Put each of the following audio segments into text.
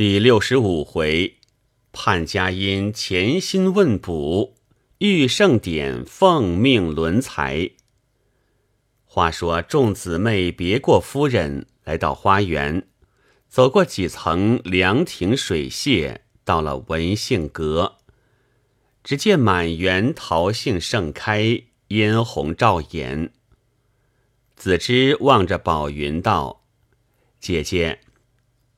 第六十五回，潘家因潜心问卜，遇盛典奉命轮才。话说众姊妹别过夫人，来到花园，走过几层凉亭水榭，到了文杏阁。只见满园桃杏盛开，嫣红照眼。子之望着宝云道：“姐姐。”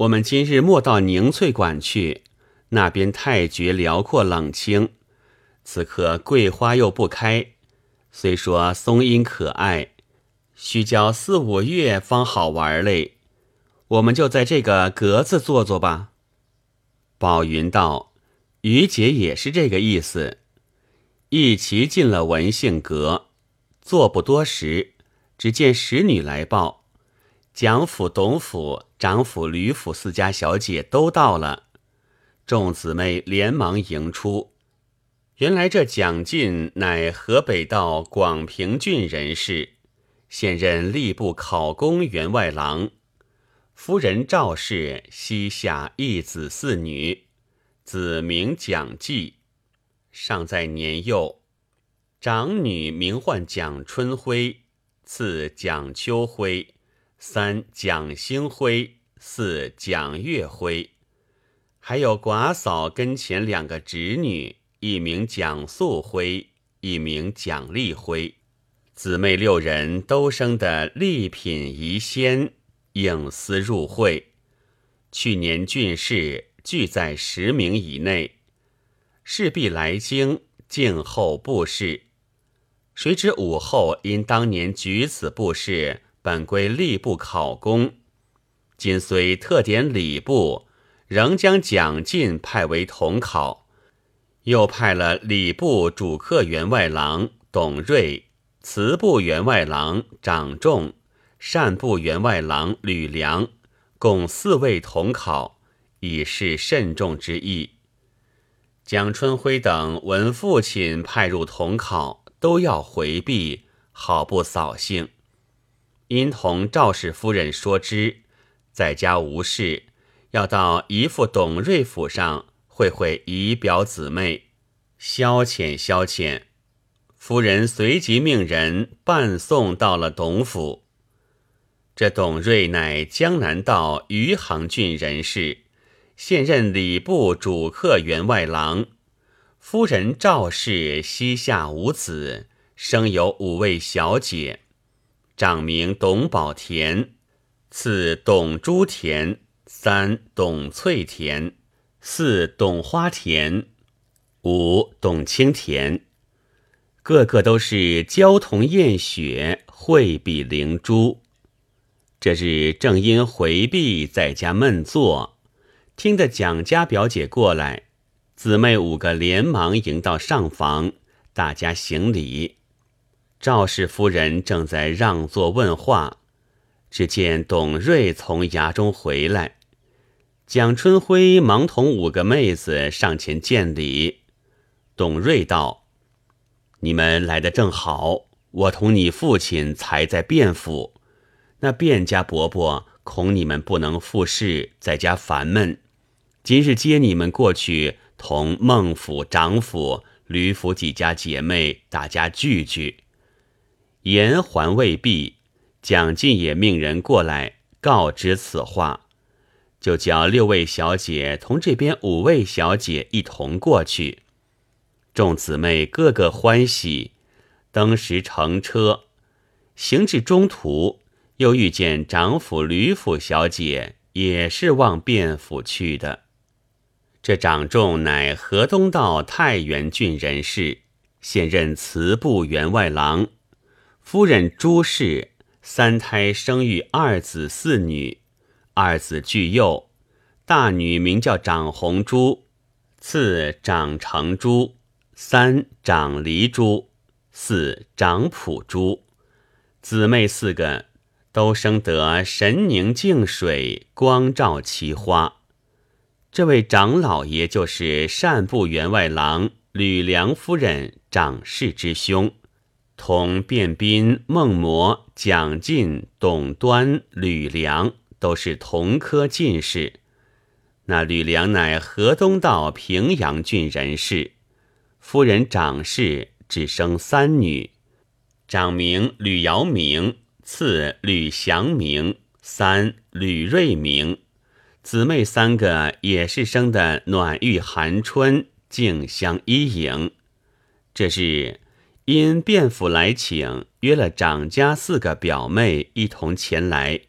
我们今日莫到凝翠馆去，那边太觉辽阔冷清。此刻桂花又不开，虽说松阴可爱，须交四五月方好玩嘞。我们就在这个格子坐坐吧。宝云道：“于姐也是这个意思。”一齐进了文幸阁，坐不多时，只见使女来报。蒋府、董府、长府、吕府四家小姐都到了，众姊妹连忙迎出。原来这蒋进乃河北道广平郡人士，现任吏部考功员外郎。夫人赵氏膝下一子四女，子名蒋继，尚在年幼。长女名唤蒋春辉，次蒋秋辉。三蒋星辉，四蒋月辉，还有寡嫂跟前两个侄女，一名蒋素辉，一名蒋丽辉，姊妹六人都生得丽品宜仙，应思入会。去年郡试俱在十名以内，势必来京静候布试。谁知武后因当年举子布试。本归吏部考功，今虽特点礼部，仍将蒋进派为统考，又派了礼部主客员外郎董瑞、祠部员外郎长仲、善部员外郎吕良，共四位统考，以示慎重之意。蒋春晖等闻父亲派入统考，都要回避，好不扫兴。因同赵氏夫人说之，在家无事，要到姨父董瑞府上会会姨表姊妹，消遣消遣。夫人随即命人伴送到了董府。这董瑞乃江南道余杭郡人士，现任礼部主客员外郎。夫人赵氏膝下无子，生有五位小姐。长名董宝田，次董珠田，三董翠田，四董花田，五董青田，个个都是娇童艳雪，慧比灵珠。这日正因回避在家闷坐，听得蒋家表姐过来，姊妹五个连忙迎到上房，大家行礼。赵氏夫人正在让座问话，只见董瑞从衙中回来，蒋春辉忙同五个妹子上前见礼。董瑞道：“你们来的正好，我同你父亲才在卞府，那卞家伯伯恐你们不能复试，在家烦闷，今日接你们过去，同孟府、长府、吕府几家姐妹大家聚聚。”言还未毕，蒋进也命人过来告知此话，就叫六位小姐同这边五位小姐一同过去。众姊妹个个欢喜，登时乘车，行至中途，又遇见长府、吕府小姐，也是往卞府去的。这长仲乃河东道太原郡人士，现任祠部员外郎。夫人朱氏三胎生育二子四女，二子俱幼，大女名叫长红珠，次长成珠，三长离珠，四长普珠。姊妹四个都生得神宁净水，光照其花。这位长老爷就是善部员外郎吕梁夫人长氏之兄。同卞斌、孟谟、蒋进、董端、吕梁都是同科进士，那吕梁乃河东道平阳郡人士，夫人长氏，只生三女，长名吕瑶明，次吕祥明，三吕瑞明。姊妹三个也是生的暖玉寒春，静香依影。这是因卞府来请，约了长家四个表妹一同前来。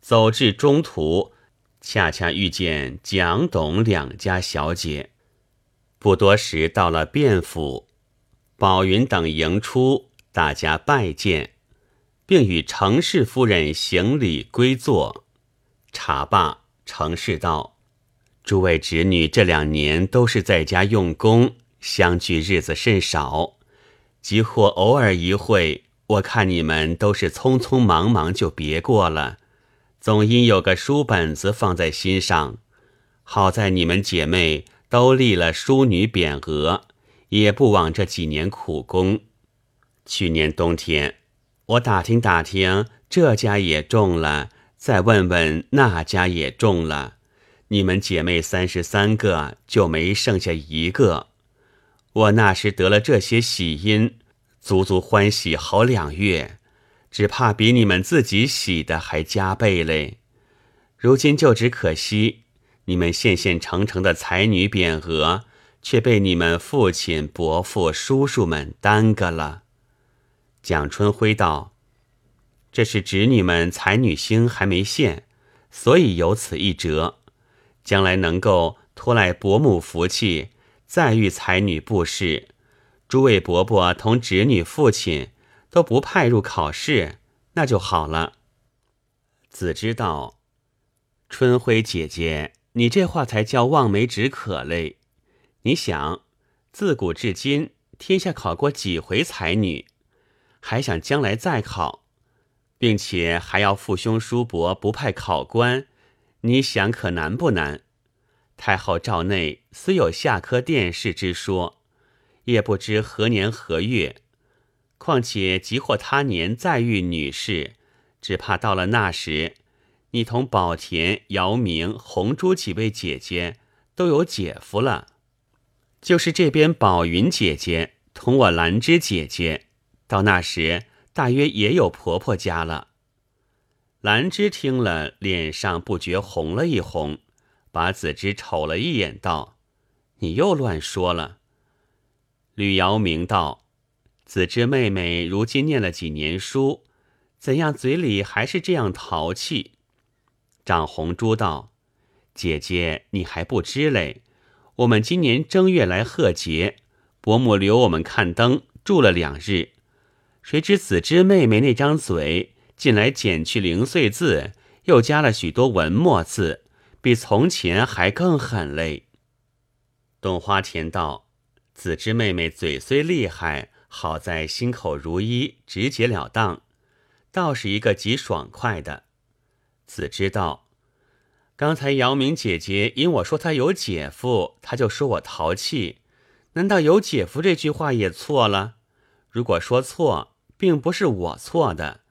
走至中途，恰恰遇见蒋董两家小姐。不多时，到了卞府，宝云等迎出，大家拜见，并与程氏夫人行礼归坐。茶罢。程氏道：“诸位侄女这两年都是在家用功，相聚日子甚少，即或偶尔一会，我看你们都是匆匆忙忙就别过了。总因有个书本子放在心上。好在你们姐妹都立了淑女匾额，也不枉这几年苦功。去年冬天，我打听打听，这家也中了。”再问问那家也中了，你们姐妹三十三个就没剩下一个。我那时得了这些喜因，足足欢喜好两月，只怕比你们自己喜的还加倍嘞。如今就只可惜，你们现现成成的才女匾额，却被你们父亲、伯父、叔叔们耽搁了。蒋春辉道。这是侄女们才女星还没现，所以有此一折，将来能够托赖伯母福气，再遇才女布试，诸位伯伯同侄女父亲都不派入考试，那就好了。子知道，春晖姐姐，你这话才叫望梅止渴嘞。你想，自古至今，天下考过几回才女，还想将来再考？并且还要父兄叔伯不派考官，你想可难不难？太后诏内虽有下科殿试之说，也不知何年何月。况且即或他年再遇女士，只怕到了那时，你同宝田、姚明、红珠几位姐姐都有姐夫了。就是这边宝云姐姐同我兰芝姐姐，到那时。大约也有婆婆家了。兰芝听了，脸上不觉红了一红，把子之瞅了一眼，道：“你又乱说了。”吕瑶明道：“子之妹妹如今念了几年书，怎样嘴里还是这样淘气？”长红珠道：“姐姐，你还不知嘞。我们今年正月来贺节，伯母留我们看灯，住了两日。”谁知子之妹妹那张嘴近来减去零碎字，又加了许多文墨字，比从前还更狠嘞。董花田道：“子之妹妹嘴虽厉害，好在心口如一，直截了当，倒是一个极爽快的。”子之道：“刚才姚明姐姐因我说她有姐夫，她就说我淘气，难道有姐夫这句话也错了？如果说错。”并不是我错的，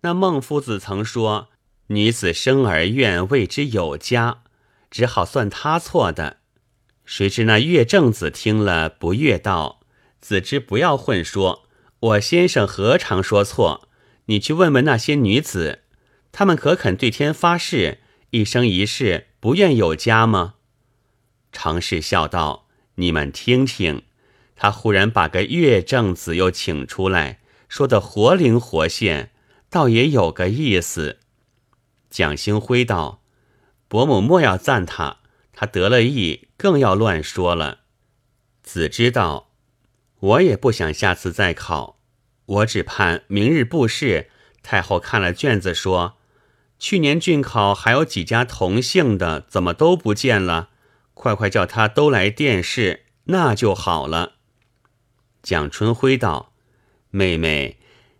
那孟夫子曾说：“女子生而愿为之有家”，只好算他错的。谁知那岳正子听了不悦道：“子之不要混说，我先生何尝说错？你去问问那些女子，她们可肯对天发誓，一生一世不愿有家吗？”常氏笑道：“你们听听。”他忽然把个岳正子又请出来。说的活灵活现，倒也有个意思。蒋兴辉道：“伯母莫要赞他，他得了意，更要乱说了。”子知道，我也不想下次再考，我只盼明日布试，太后看了卷子说，去年郡考还有几家同姓的，怎么都不见了？快快叫他都来殿试，那就好了。蒋春辉道。妹妹，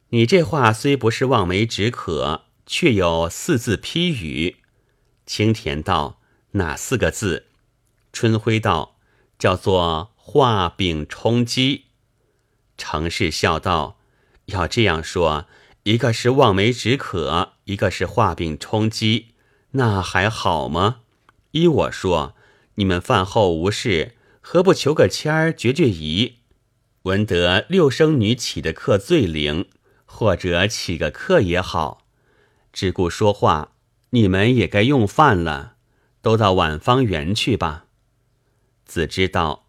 你这话虽不是望梅止渴，却有四字批语。青田道：“哪四个字？”春晖道：“叫做画饼充饥。”程氏笑道：“要这样说，一个是望梅止渴，一个是画饼充饥，那还好吗？依我说，你们饭后无事，何不求个签儿绝绝疑？闻得六生女起的课最灵，或者起个课也好。只顾说话，你们也该用饭了，都到晚芳园去吧。子知道，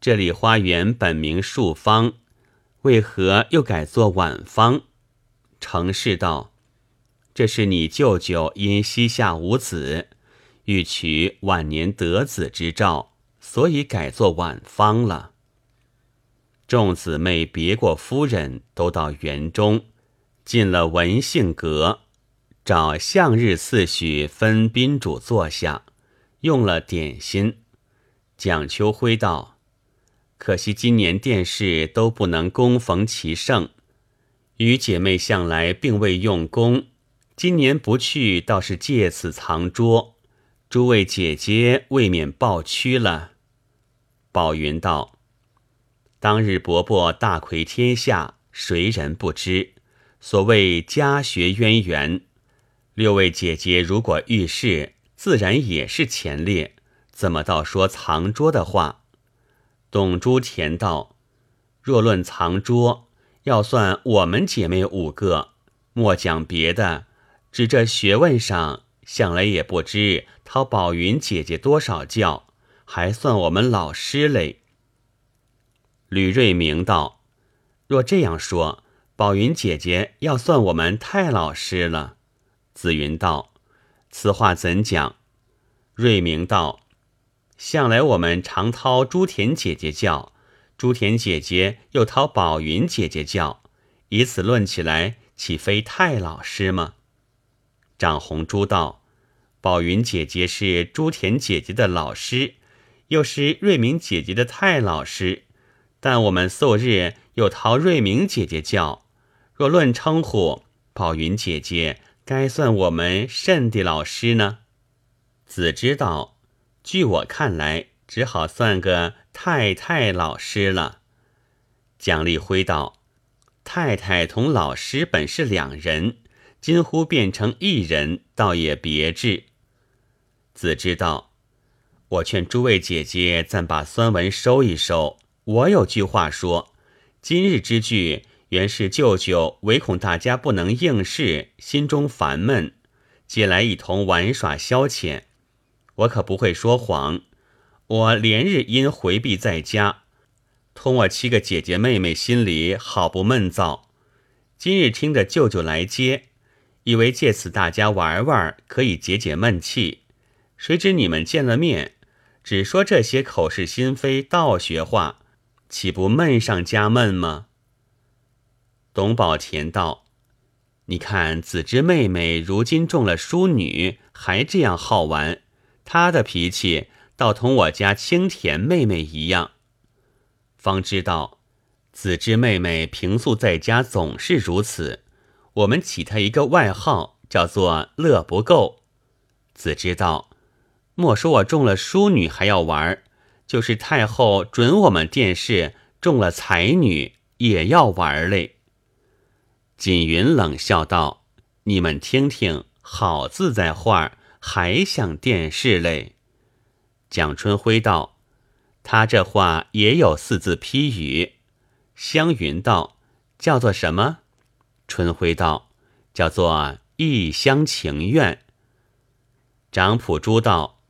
这里花园本名树芳，为何又改作晚芳？程氏道：“这是你舅舅因膝下无子，欲取晚年得子之兆，所以改作晚芳了。”众姊妹别过夫人，都到园中，进了文信阁，找向日四许分宾主坐下，用了点心。蒋秋辉道：“可惜今年殿试都不能恭逢其盛，与姐妹向来并未用功，今年不去，倒是借此藏拙，诸位姐姐未免抱屈了。”宝云道。当日伯伯大魁天下，谁人不知？所谓家学渊源，六位姐姐如果遇事，自然也是前列，怎么倒说藏拙的话？董珠田道：若论藏拙，要算我们姐妹五个，莫讲别的，只这学问上，想来也不知讨宝云姐姐多少教，还算我们老师嘞。吕瑞明道：“若这样说，宝云姐姐要算我们太老师了。”紫云道：“此话怎讲？”瑞明道：“向来我们常掏朱田姐姐叫，朱田姐姐又掏宝云姐姐叫，以此论起来，岂非太老师吗？”长红珠道：“宝云姐姐是朱田姐姐的老师，又是瑞明姐姐的太老师。”但我们素日又陶瑞明姐姐叫，若论称呼，宝云姐姐该算我们甚的老师呢？子知道，据我看来，只好算个太太老师了。蒋立辉道：“太太同老师本是两人，今忽变成一人，倒也别致。”子知道，我劝诸位姐姐暂把酸文收一收。我有句话说：今日之聚，原是舅舅唯恐大家不能应试，心中烦闷，借来一同玩耍消遣。我可不会说谎。我连日因回避在家，同我七个姐姐妹妹心里好不闷躁。今日听着舅舅来接，以为借此大家玩玩，可以解解闷气。谁知你们见了面，只说这些口是心非、道学话。岂不闷上加闷吗？董宝田道：“你看子之妹妹如今中了淑女，还这样好玩，她的脾气倒同我家清田妹妹一样。方知道子之妹妹平素在家总是如此，我们起她一个外号，叫做乐不够。子知道，莫说我中了淑女还要玩。”就是太后准我们殿试中了才女，也要玩嘞。锦云冷笑道：“你们听听，好自在话儿，还想电视嘞？”蒋春辉道：“他这话也有四字批语。”湘云道：“叫做什么？”春辉道：“叫做一厢情愿。”长普珠道：“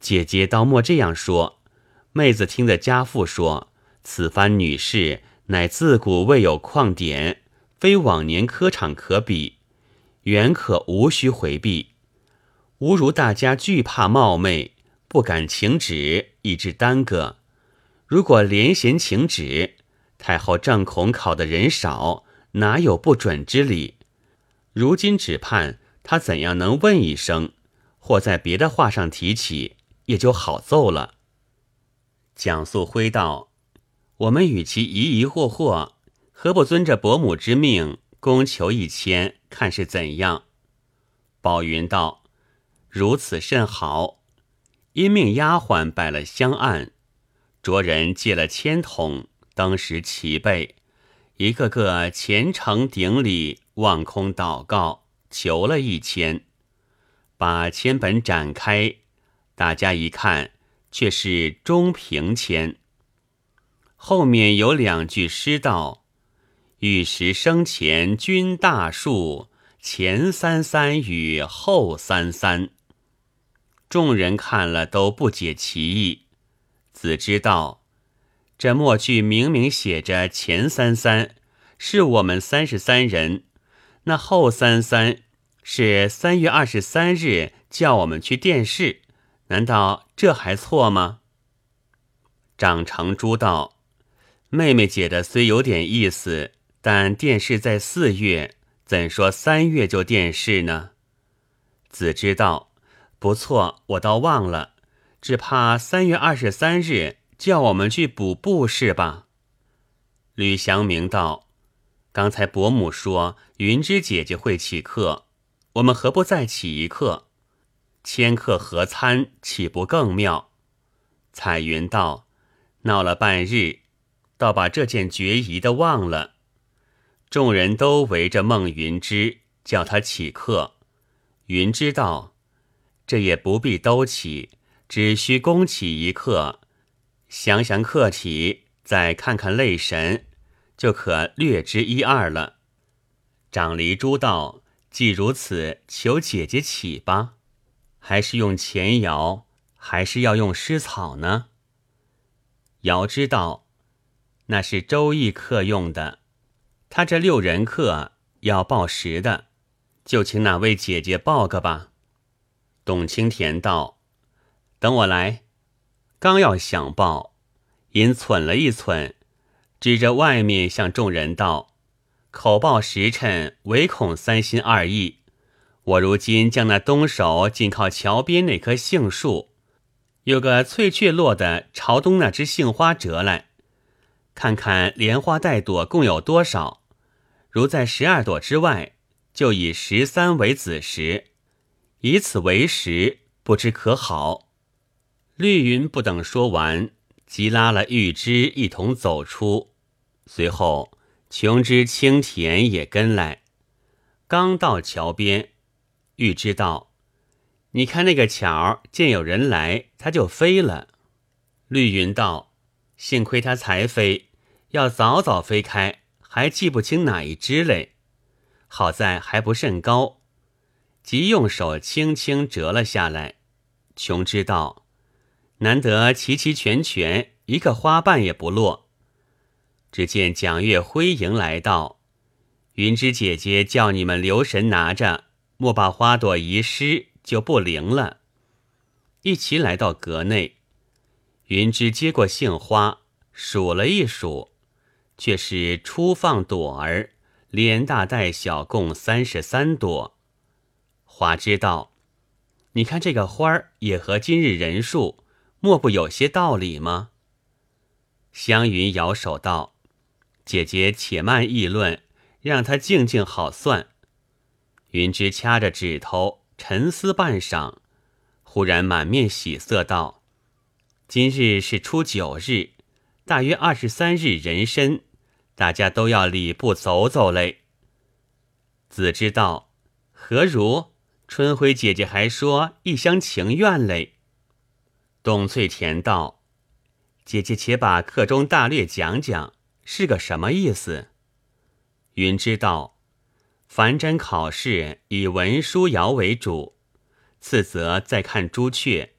姐姐倒莫这样说。”妹子听得家父说，此番女士乃自古未有旷典，非往年科场可比，原可无需回避。吾如大家惧怕冒昧，不敢请旨，以致耽搁。如果连衔请旨，太后正恐考的人少，哪有不准之理？如今只盼他怎样能问一声，或在别的话上提起，也就好奏了。蒋素辉道：“我们与其疑疑惑惑，何不遵着伯母之命，供求一签，看是怎样？”宝云道：“如此甚好。”因命丫鬟摆了香案，着人借了签筒，当时齐备，一个个虔诚顶礼，望空祷告，求了一签，把签本展开。大家一看，却是中平签。后面有两句诗道：“玉石生前君大树，前三三与后三三。”众人看了都不解其意。子知道，这末句明明写着前三三是我们三十三人，那后三三是三月二十三日叫我们去殿试，难道这还错吗？长成珠道：“妹妹解的虽有点意思，但殿试在四月，怎说三月就殿试呢？”子知道。不错，我倒忘了，只怕三月二十三日叫我们去补布是吧？吕祥明道：“刚才伯母说云芝姐姐会起课，我们何不再起一课？千客合餐，岂不更妙？”彩云道：“闹了半日，倒把这件决疑的忘了。”众人都围着孟云芝，叫他起课。云芝道。这也不必都起，只需攻起一刻，想想客体，再看看泪神，就可略知一二了。长离珠道：“既如此，求姐姐起吧，还是用前摇，还是要用湿草呢？”瑶知道，那是周易课用的，他这六人客要报时的，就请哪位姐姐报个吧。董清田道：“等我来。”刚要想报，因忖了一忖，指着外面向众人道：“口报时辰，唯恐三心二意。我如今将那东首紧靠桥边那棵杏树，有个翠雀落的朝东那只杏花折来，看看莲花带朵共有多少。如在十二朵之外，就以十三为子时。”以此为食，不知可好？绿云不等说完，即拉了玉芝一同走出。随后，琼枝、青田也跟来。刚到桥边，玉芝道：“你看那个巧，见有人来，它就飞了。”绿云道：“幸亏它才飞，要早早飞开，还记不清哪一只嘞。好在还不甚高。”即用手轻轻折了下来，琼知道，难得齐齐全全，一个花瓣也不落。只见蒋月辉迎来道：“云芝姐姐叫你们留神拿着，莫把花朵遗失，就不灵了。”一齐来到阁内，云芝接过杏花，数了一数，却是初放朵儿，连大带小，共三十三朵。华知道，你看这个花儿也和今日人数，莫不有些道理吗？湘云摇手道：“姐姐且慢议论，让他静静好算。”云芝掐着指头沉思半晌，忽然满面喜色道：“今日是初九日，大约二十三日人参，大家都要礼部走走嘞。”子知道何如？春晖姐姐还说一厢情愿嘞。董翠田道：“姐姐且把课中大略讲讲，是个什么意思？”云知道，凡真考试以文书爻为主，次则再看朱雀。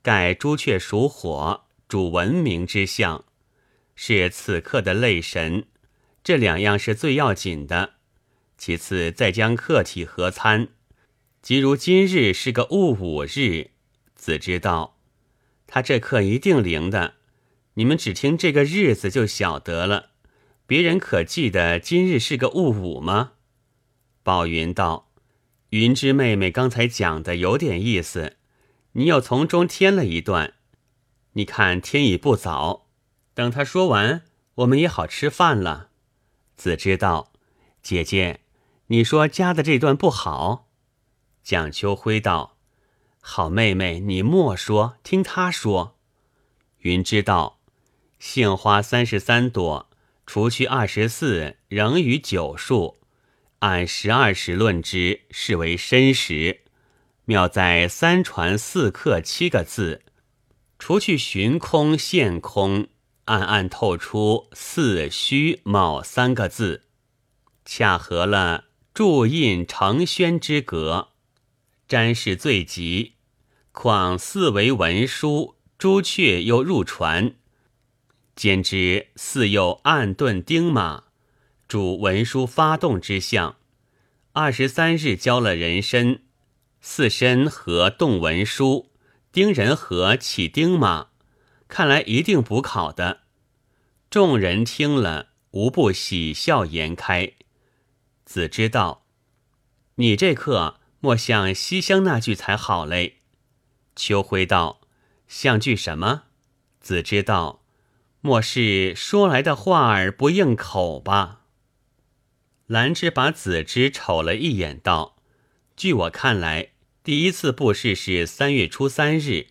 盖朱雀属火，主文明之象，是此刻的泪神。这两样是最要紧的。其次再将客体合参。即如今日是个戊午日，子知道，他这课一定灵的。你们只听这个日子就晓得了。别人可记得今日是个戊午吗？宝云道：“云芝妹妹刚才讲的有点意思，你又从中添了一段。你看天已不早，等他说完，我们也好吃饭了。”子知道，姐姐，你说加的这段不好。蒋秋辉道：“好妹妹，你莫说，听他说。”云知道，杏花三十三朵，除去二十四，仍余九数。按十二时论之，是为申时。妙在三传四刻七个字，除去寻空现空，暗暗透出四虚卯三个字，恰合了铸印成宣之格，詹事最急。况四为文书，朱雀又入船，兼之四又暗遁丁马，主文书发动之象。二十三日交了人参。四身合动文书，丁人合起丁马，看来一定补考的。众人听了，无不喜笑颜开。子之道：“你这课莫像西厢那句才好嘞。”秋辉道：“像句什么？”子之道：“莫是说来的话儿不应口吧？”兰芝把子之瞅了一眼，道：“据我看来。”第一次布试是三月初三日，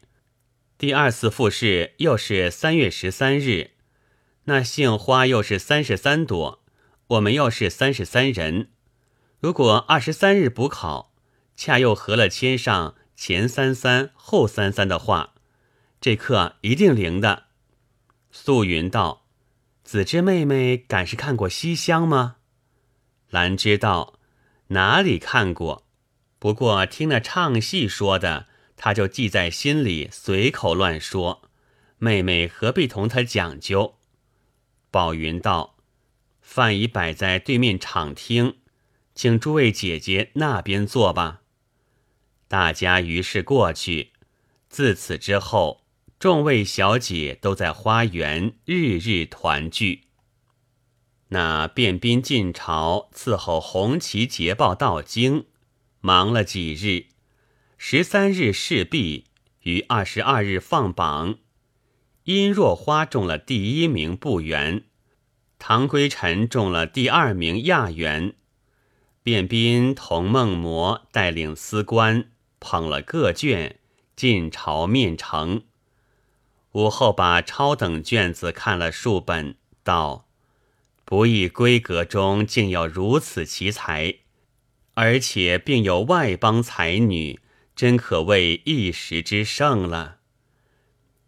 第二次复试又是三月十三日。那杏花又是三十三朵，我们又是三十三人。如果二十三日补考，恰又合了签上前三三后三三的话，这课一定灵的。素云道：“子之妹妹敢是看过西厢吗？”兰知道哪里看过。不过听那唱戏说的，他就记在心里，随口乱说。妹妹何必同他讲究？宝云道：“饭已摆在对面场厅，请诸位姐姐那边坐吧。”大家于是过去。自此之后，众位小姐都在花园日日团聚。那便兵进朝伺候红旗捷报到京。忙了几日，十三日试毕，于二十二日放榜。殷若花中了第一名部员，唐归尘中了第二名亚员。卞斌同孟魔带领司官捧了各卷进朝面呈。午后把超等卷子看了数本，道：“不意闺阁中竟有如此奇才。”而且并有外邦才女，真可谓一时之盛了。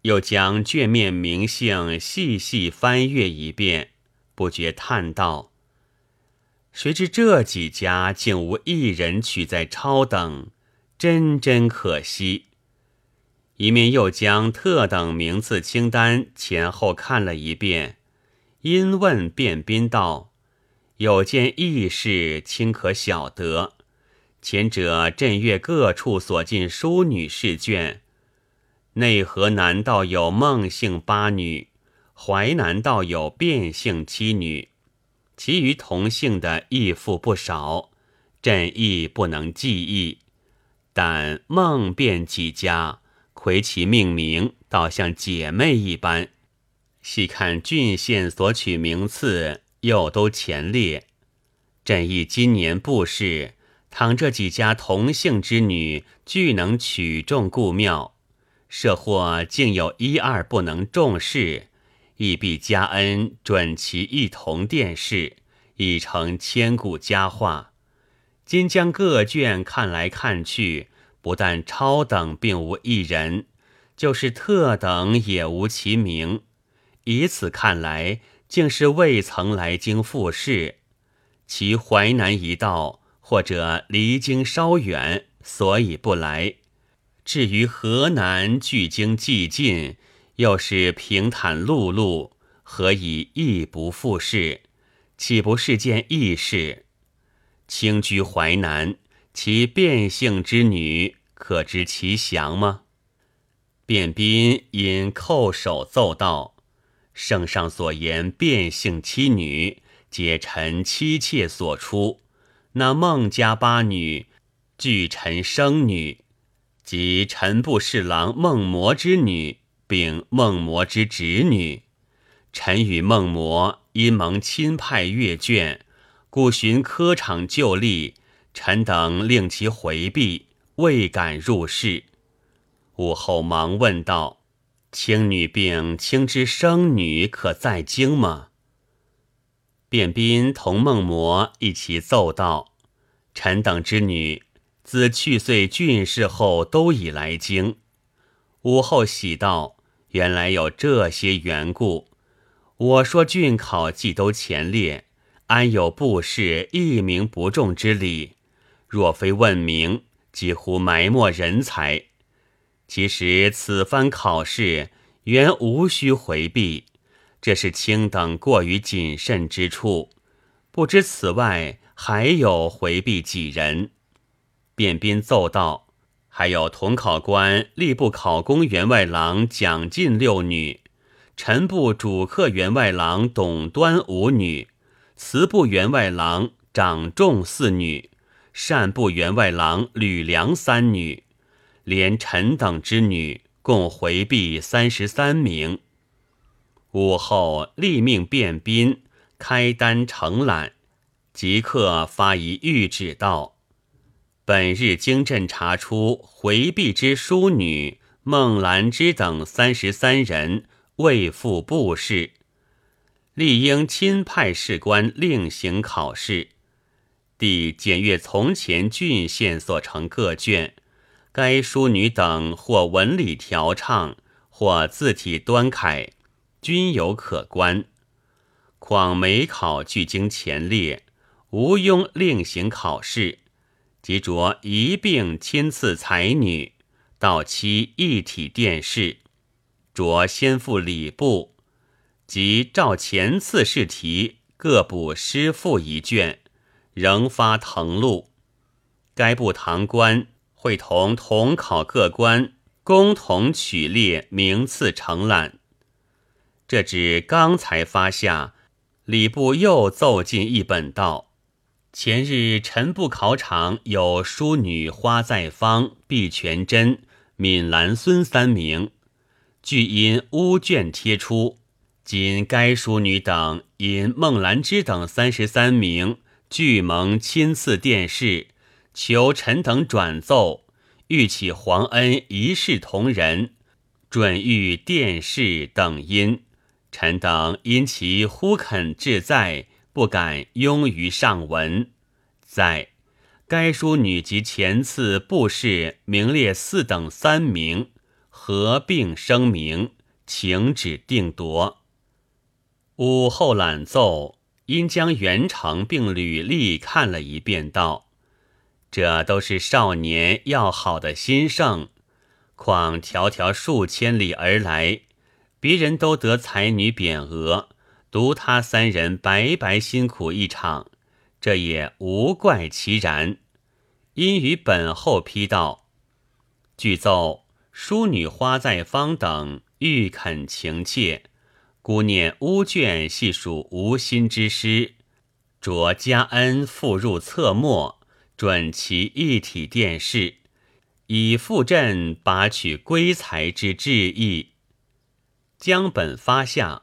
又将卷面名姓细细翻阅一遍，不觉叹道：“谁知这几家竟无一人取在超等，真真可惜。”一面又将特等名次清单前后看了一遍，因问卞斌道。有件异事，卿可晓得。前者镇岳各处所进淑女试卷，内河南道有孟姓八女，淮南道有卞姓七女，其余同姓的亦复不少。朕亦不能记忆，但孟卞几家魁其命名，倒像姐妹一般。细看郡县所取名次。又都前列，朕亦今年布试，倘这几家同姓之女俱能取中故庙，设或竟有一二不能中试，亦必加恩准其一同殿试，已成千古佳话。今将各卷看来看去，不但超等并无一人，就是特等也无其名。以此看来。竟是未曾来京复试，其淮南一道或者离京稍远，所以不来。至于河南距京既近，又是平坦陆路，何以亦不复事？岂不是件易事？轻居淮南，其变性之女，可知其详吗？卞斌因叩首奏道。圣上所言变性妻女，皆臣妻妾所出。那孟家八女，俱臣生女，即臣部侍郎孟魔之女，并孟魔之侄女。臣与孟魔因蒙亲派阅卷，故寻科场就例，臣等令其回避，未敢入室。午后忙问道。青女病，卿之生女可在京吗？卞斌同孟魔一起奏道：“臣等之女，自去岁郡试后，都已来京。午后喜道：“原来有这些缘故。我说郡考既都前列，安有布试一名不中之理？若非问名，几乎埋没人才。其实此番考试，原无需回避，这是卿等过于谨慎之处。不知此外还有回避几人？”便宾奏道：“还有同考官吏部考功员外郎蒋进六女，臣部主客员外郎董端五女，祠部员外郎长仲四女，善部员外郎吕梁三女，连臣等之女共回避三十三名。午后立命便宾开单承揽，即刻发一谕旨道。”本日经朕查出回避之淑女孟兰芝等三十三人未赴布试，理应亲派士官另行考试。弟检阅从前郡县所成各卷，该淑女等或文理调畅，或字体端楷，均有可观。况每考俱经前列，无庸另行考试。即着一并亲赐才女，到期一体殿试，着先付礼部，即照前次试题各补诗赋一卷，仍发誊录。该部堂官会同同考各官共同取列名次承揽。这只刚才发下，礼部又奏进一本道。前日臣部考场有淑女花在芳、毕全真、闵兰孙三名，俱因乌卷贴出。今该淑女等因孟兰芝等三十三名俱蒙亲赐殿试，求臣等转奏，欲起皇恩一视同仁，准予殿试等因。臣等因其忽肯至在。不敢庸于上文，在该书女及前次布事名列四等三名，合并声明，请旨定夺。午后览奏，因将元成并履历看了一遍，道：“这都是少年要好的心盛，况迢迢数千里而来，别人都得才女匾额。”独他三人白白辛苦一场，这也无怪其然。因于本后批道：据奏，淑女花在芳等欲恳情切，姑念乌卷系属无心之师，着加恩附入册末，准其一体殿试，以复朕拔取归才之志意。将本发下。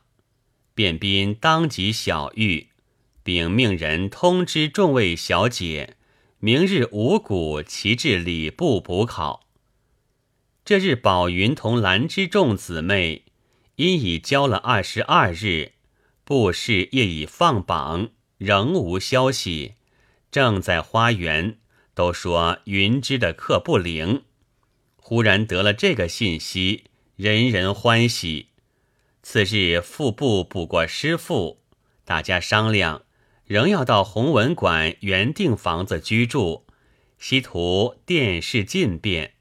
便宾当即小谕，并命人通知众位小姐，明日五谷齐至礼部补考。这日宝云同兰芝众姊妹因已交了二十二日，布试业已放榜，仍无消息。正在花园，都说云芝的课不灵。忽然得了这个信息，人人欢喜。次日副部补过师傅，大家商量，仍要到弘文馆原定房子居住，希图殿试进便。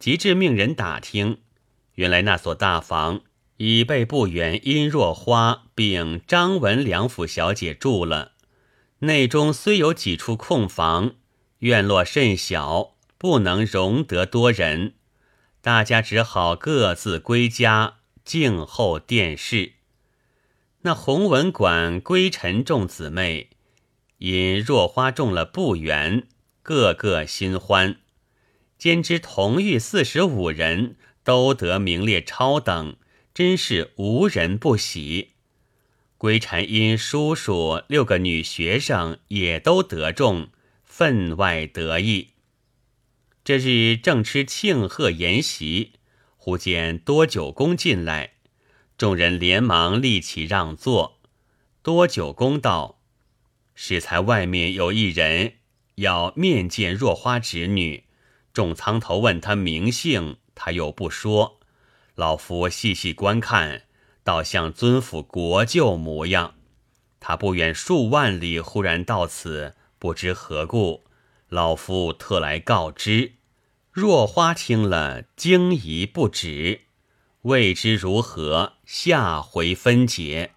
即至命人打听，原来那所大房已被不远殷若花并张文两府小姐住了。内中虽有几处空房，院落甚小，不能容得多人，大家只好各自归家。静候殿试。那弘文馆归尘众姊妹，因若花中了不远，个个心欢。兼之同御四十五人都得名列超等，真是无人不喜。归尘因叔叔六个女学生也都得中，分外得意。这日正吃庆贺筵席。忽见多九公进来，众人连忙立起让座。多九公道：“适才外面有一人，要面见若花侄女。众苍头问他名姓，他又不说。老夫细细观看，倒像尊府国舅模样。他不远数万里，忽然到此，不知何故。老夫特来告知。若花听了，惊疑不止。未知如何，下回分解。